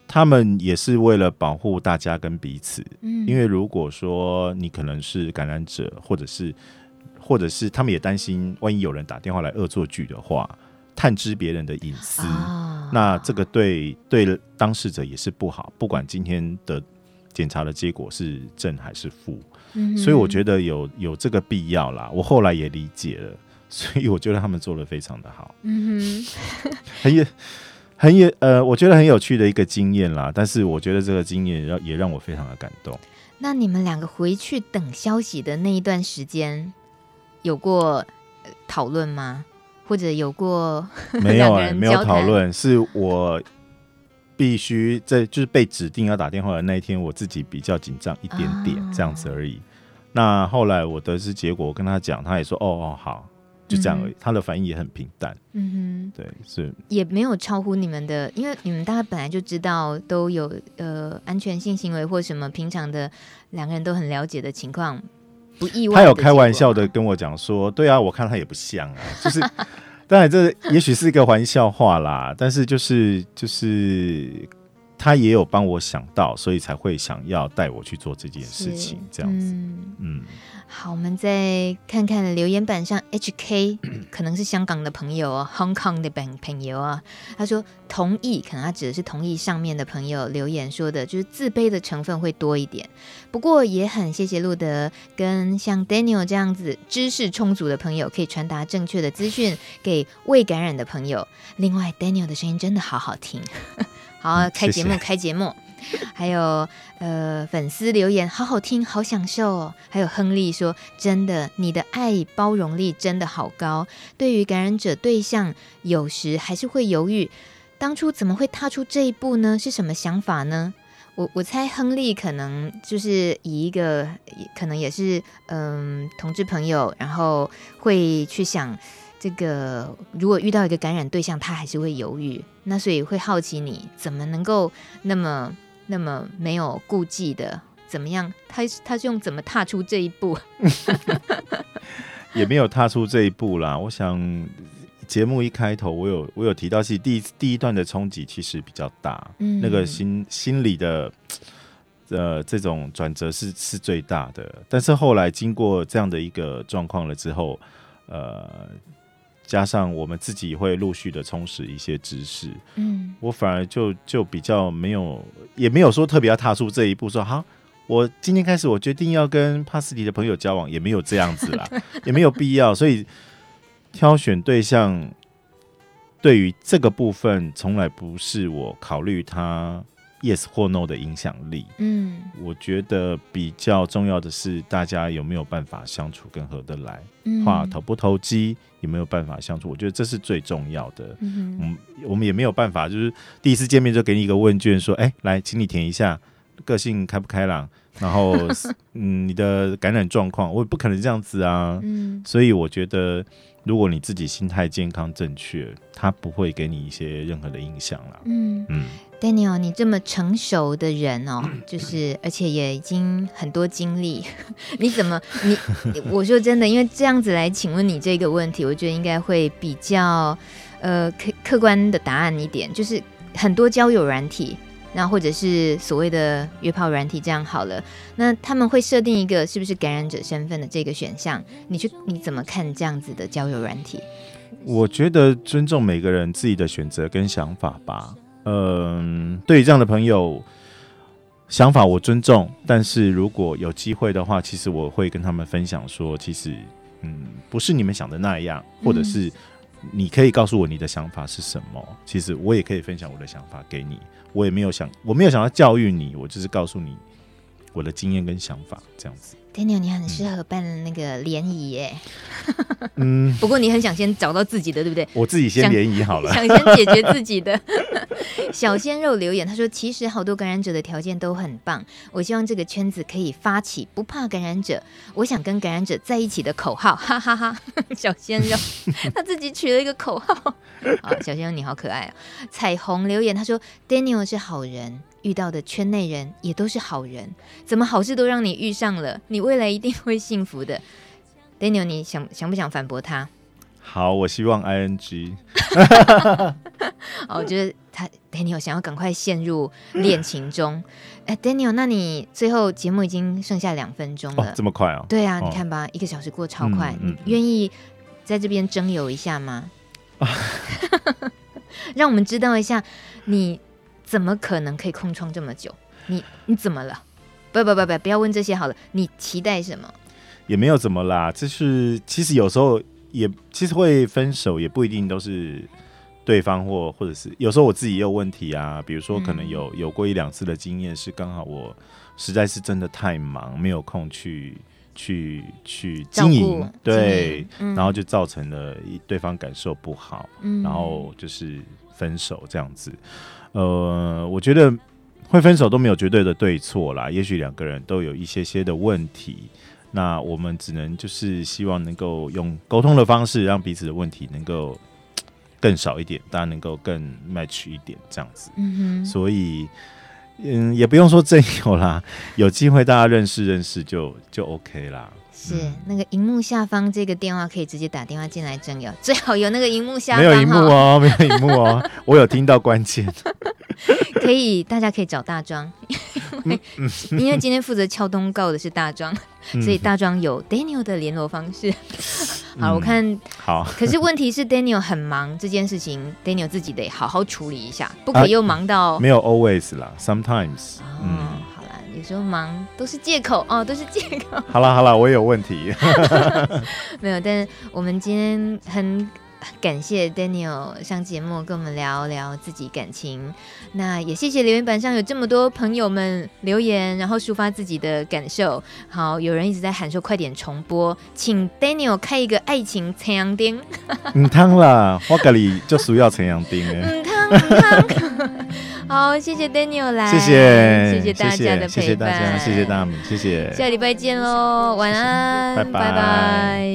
他们也是为了保护大家跟彼此。嗯，因为如果说你可能是感染者，或者是或者是他们也担心，万一有人打电话来恶作剧的话。探知别人的隐私，啊、那这个对对当事者也是不好。不管今天的检查的结果是正还是负，嗯、所以我觉得有有这个必要啦。我后来也理解了，所以我觉得他们做的非常的好。嗯哼，很有很有呃，我觉得很有趣的一个经验啦。但是我觉得这个经验让也让我非常的感动。那你们两个回去等消息的那一段时间，有过讨论吗？或者有过没有 没有讨论，是我必须在就是被指定要打电话的那一天，我自己比较紧张一点点，啊、这样子而已。那后来我得知结果，我跟他讲，他也说哦哦好，就这样而已。嗯、他的反应也很平淡，嗯哼，对，是也没有超乎你们的，因为你们大家本来就知道都有呃安全性行为或什么平常的两个人都很了解的情况。不意外。他有开玩笑的跟我讲说：“对啊，我看他也不像啊。”就是，当然这也许是一个玩笑话啦，但是就是就是他也有帮我想到，所以才会想要带我去做这件事情，这样子，嗯。嗯好，我们再看看留言板上，HK 可能是香港的朋友哦，Hong Kong 的朋朋友啊，他说同意，可能他指的是同意上面的朋友留言说的，就是自卑的成分会多一点。不过也很谢谢路德跟像 Daniel 这样子知识充足的朋友，可以传达正确的资讯给未感染的朋友。另外，Daniel 的声音真的好好听，好，开节目，谢谢开节目。还有呃，粉丝留言好好听，好享受哦。还有亨利说，真的，你的爱包容力真的好高。对于感染者对象，有时还是会犹豫，当初怎么会踏出这一步呢？是什么想法呢？我我猜亨利可能就是以一个可能也是嗯、呃、同志朋友，然后会去想这个，如果遇到一个感染对象，他还是会犹豫，那所以会好奇你怎么能够那么。那么没有顾忌的怎么样？他他是用怎么踏出这一步？也没有踏出这一步啦。我想节目一开头，我有我有提到，是第一第一段的冲击其实比较大，嗯，那个心心理的呃这种转折是是最大的。但是后来经过这样的一个状况了之后，呃。加上我们自己会陆续的充实一些知识，嗯，我反而就就比较没有，也没有说特别要踏出这一步，说好，我今天开始我决定要跟帕斯蒂的朋友交往，也没有这样子啦，也没有必要，所以挑选对象对于这个部分，从来不是我考虑他。Yes 或 No 的影响力，嗯，我觉得比较重要的是大家有没有办法相处跟合得来，话、嗯、投不投机，有没有办法相处，我觉得这是最重要的。嗯，嗯，我们也没有办法，就是第一次见面就给你一个问卷，说，哎、欸，来，请你填一下个性开不开朗，然后，嗯，你的感染状况，我也不可能这样子啊。嗯，所以我觉得，如果你自己心态健康正确，他不会给你一些任何的影响了。嗯嗯。Daniel，你这么成熟的人哦，就是而且也已经很多经历，你怎么你？我说真的，因为这样子来请问你这个问题，我觉得应该会比较呃客客观的答案一点，就是很多交友软体，那或者是所谓的约炮软体这样好了，那他们会设定一个是不是感染者身份的这个选项，你去你怎么看这样子的交友软体？我觉得尊重每个人自己的选择跟想法吧。嗯，对于这样的朋友，想法我尊重，但是如果有机会的话，其实我会跟他们分享说，其实，嗯，不是你们想的那样，或者是你可以告诉我你的想法是什么，其实我也可以分享我的想法给你，我也没有想，我没有想要教育你，我就是告诉你我的经验跟想法，这样子。Daniel，你很适合办那个联谊耶。嗯，不过你很想先找到自己的，对不对？我自己先联谊好了，想，想先解决自己的。小鲜肉留言，他说：“其实好多感染者的条件都很棒，我希望这个圈子可以发起不怕感染者，我想跟感染者在一起的口号。”哈哈哈，小鲜肉他自己取了一个口号。好，小鲜肉你好可爱啊！彩虹留言，他说：“Daniel 是好人。”遇到的圈内人也都是好人，怎么好事都让你遇上了？你未来一定会幸福的，Daniel，你想想不想反驳他？好，我希望 ing。哦，我觉得他 Daniel 想要赶快陷入恋情中。哎，Daniel，那你最后节目已经剩下两分钟了，哦，这么快哦？对啊，哦，你看吧，一个小时过超快，嗯嗯，你愿意在这边征友一下吗？让我们知道一下你。怎么可能可以空窗这么久？你你怎么了？不不不不，不要问这些好了。你期待什么？也没有怎么啦，就是其实有时候也其实会分手，也不一定都是对方或或者是有时候我自己也有问题啊。比如说可能有、嗯、有过一两次的经验，是刚好我实在是真的太忙，没有空去去去经营，对、嗯，然后就造成了对方感受不好，嗯、然后就是分手这样子。呃，我觉得会分手都没有绝对的对错啦，也许两个人都有一些些的问题，那我们只能就是希望能够用沟通的方式，让彼此的问题能够更少一点，大家能够更 match 一点这样子。嗯哼，所以嗯，也不用说真有啦，有机会大家认识认识就就 OK 啦。是那个荧幕下方这个电话可以直接打电话进来征友，最好有那个荧幕下方。没有荧幕哦，没有荧幕哦，我有听到关键。可以，大家可以找大庄，因为因为今天负责敲通告的是大庄，嗯、所以大庄有 Daniel 的联络方式。好，我看、嗯、好。可是问题是 Daniel 很忙，这件事情 Daniel 自己得好好处理一下，不可以又忙到、啊、没有 always 啦，sometimes。嗯，有时候忙都是借口哦，都是借口。好了好了，我也有问题。没有，但是我们今天很。感谢 Daniel 上节目跟我们聊聊自己感情，那也谢谢留言板上有这么多朋友们留言，然后抒发自己的感受。好，有人一直在喊说快点重播，请 Daniel 开一个爱情陈阳丁。唔汤啦，我这里就需要陈阳丁哎。唔汤唔汤。好，谢谢 Daniel 来，谢谢谢谢大家的陪伴，谢谢大家，谢谢大米，谢谢。下礼拜见喽，晚安，谢谢拜拜。拜拜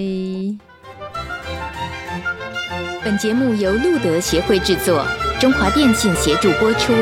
本节目由路德协会制作，中华电信协助播出。